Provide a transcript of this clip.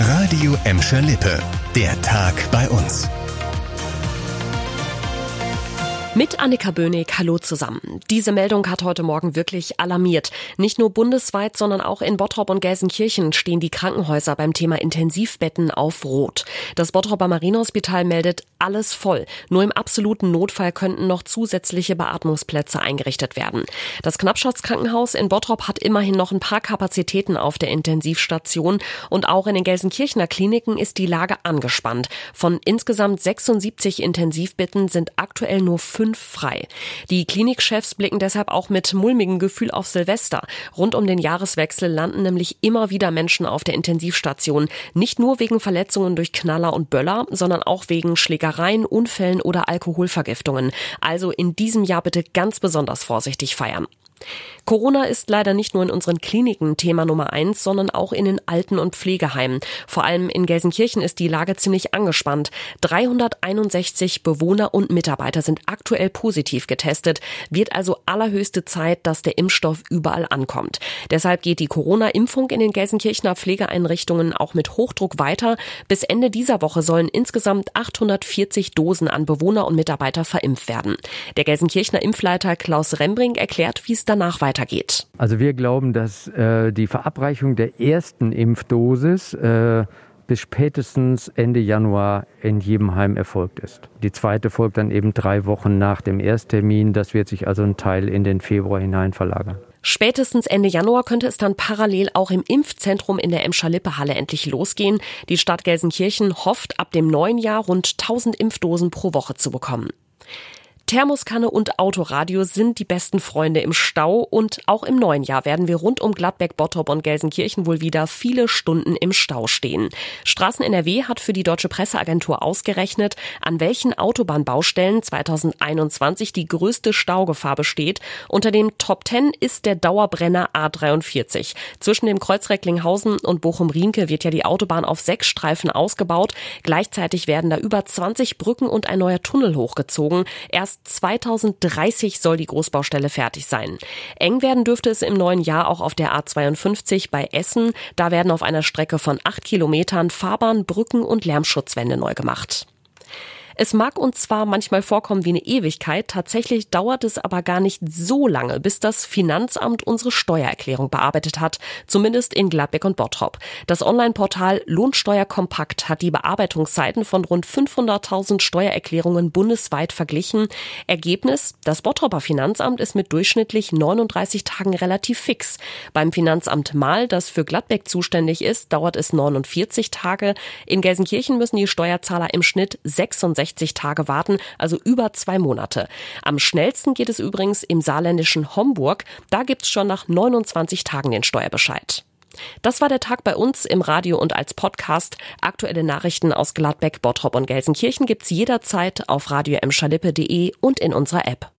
Radio Emscher Lippe. Der Tag bei uns. Mit Annika Böhnig, hallo zusammen. Diese Meldung hat heute Morgen wirklich alarmiert. Nicht nur bundesweit, sondern auch in Bottrop und Gelsenkirchen stehen die Krankenhäuser beim Thema Intensivbetten auf Rot. Das Bottroper Marienhospital meldet alles voll. Nur im absoluten Notfall könnten noch zusätzliche Beatmungsplätze eingerichtet werden. Das Knappschaftskrankenhaus in Bottrop hat immerhin noch ein paar Kapazitäten auf der Intensivstation und auch in den Gelsenkirchener Kliniken ist die Lage angespannt. Von insgesamt 76 Intensivbetten sind aktuell nur fünf frei. Die Klinikchefs blicken deshalb auch mit mulmigem Gefühl auf Silvester. Rund um den Jahreswechsel landen nämlich immer wieder Menschen auf der Intensivstation. Nicht nur wegen Verletzungen durch Knaller und Böller, sondern auch wegen Schlägereien, Unfällen oder Alkoholvergiftungen. Also in diesem Jahr bitte ganz besonders vorsichtig feiern. Corona ist leider nicht nur in unseren Kliniken Thema Nummer eins, sondern auch in den Alten- und Pflegeheimen. Vor allem in Gelsenkirchen ist die Lage ziemlich angespannt. 361 Bewohner und Mitarbeiter sind aktuell positiv getestet. Wird also allerhöchste Zeit, dass der Impfstoff überall ankommt. Deshalb geht die Corona-Impfung in den Gelsenkirchener Pflegeeinrichtungen auch mit Hochdruck weiter. Bis Ende dieser Woche sollen insgesamt 840 Dosen an Bewohner und Mitarbeiter verimpft werden. Der Gelsenkirchener Impfleiter Klaus Rembrink erklärt, wie es danach weitergeht. Also wir glauben, dass äh, die Verabreichung der ersten Impfdosis äh, bis spätestens Ende Januar in jedem Heim erfolgt ist. Die zweite folgt dann eben drei Wochen nach dem Ersttermin. Das wird sich also ein Teil in den Februar hinein verlagern. Spätestens Ende Januar könnte es dann parallel auch im Impfzentrum in der Emscher-Lippe-Halle endlich losgehen. Die Stadt Gelsenkirchen hofft, ab dem neuen Jahr rund 1000 Impfdosen pro Woche zu bekommen. Thermoskanne und Autoradio sind die besten Freunde im Stau und auch im neuen Jahr werden wir rund um Gladbeck, Bottrop und Gelsenkirchen wohl wieder viele Stunden im Stau stehen. Straßen NRW hat für die Deutsche Presseagentur ausgerechnet, an welchen Autobahnbaustellen 2021 die größte Staugefahr besteht. Unter dem Top 10 ist der Dauerbrenner A43. Zwischen dem Kreuz Recklinghausen und Bochum-Riemke wird ja die Autobahn auf sechs Streifen ausgebaut. Gleichzeitig werden da über 20 Brücken und ein neuer Tunnel hochgezogen. Erst 2030 soll die Großbaustelle fertig sein. Eng werden dürfte es im neuen Jahr auch auf der A52 bei Essen. Da werden auf einer Strecke von acht Kilometern Fahrbahn, Brücken und Lärmschutzwände neu gemacht. Es mag uns zwar manchmal vorkommen wie eine Ewigkeit, tatsächlich dauert es aber gar nicht so lange, bis das Finanzamt unsere Steuererklärung bearbeitet hat, zumindest in Gladbeck und Bottrop. Das Online-Portal Lohnsteuerkompakt hat die Bearbeitungszeiten von rund 500.000 Steuererklärungen bundesweit verglichen. Ergebnis, das Bottroper Finanzamt ist mit durchschnittlich 39 Tagen relativ fix. Beim Finanzamt Mal, das für Gladbeck zuständig ist, dauert es 49 Tage. In Gelsenkirchen müssen die Steuerzahler im Schnitt 66 60 Tage warten, also über zwei Monate. Am schnellsten geht es übrigens im saarländischen Homburg. Da gibt's schon nach 29 Tagen den Steuerbescheid. Das war der Tag bei uns im Radio und als Podcast. Aktuelle Nachrichten aus Gladbeck, Bottrop und Gelsenkirchen gibt's jederzeit auf radio und in unserer App.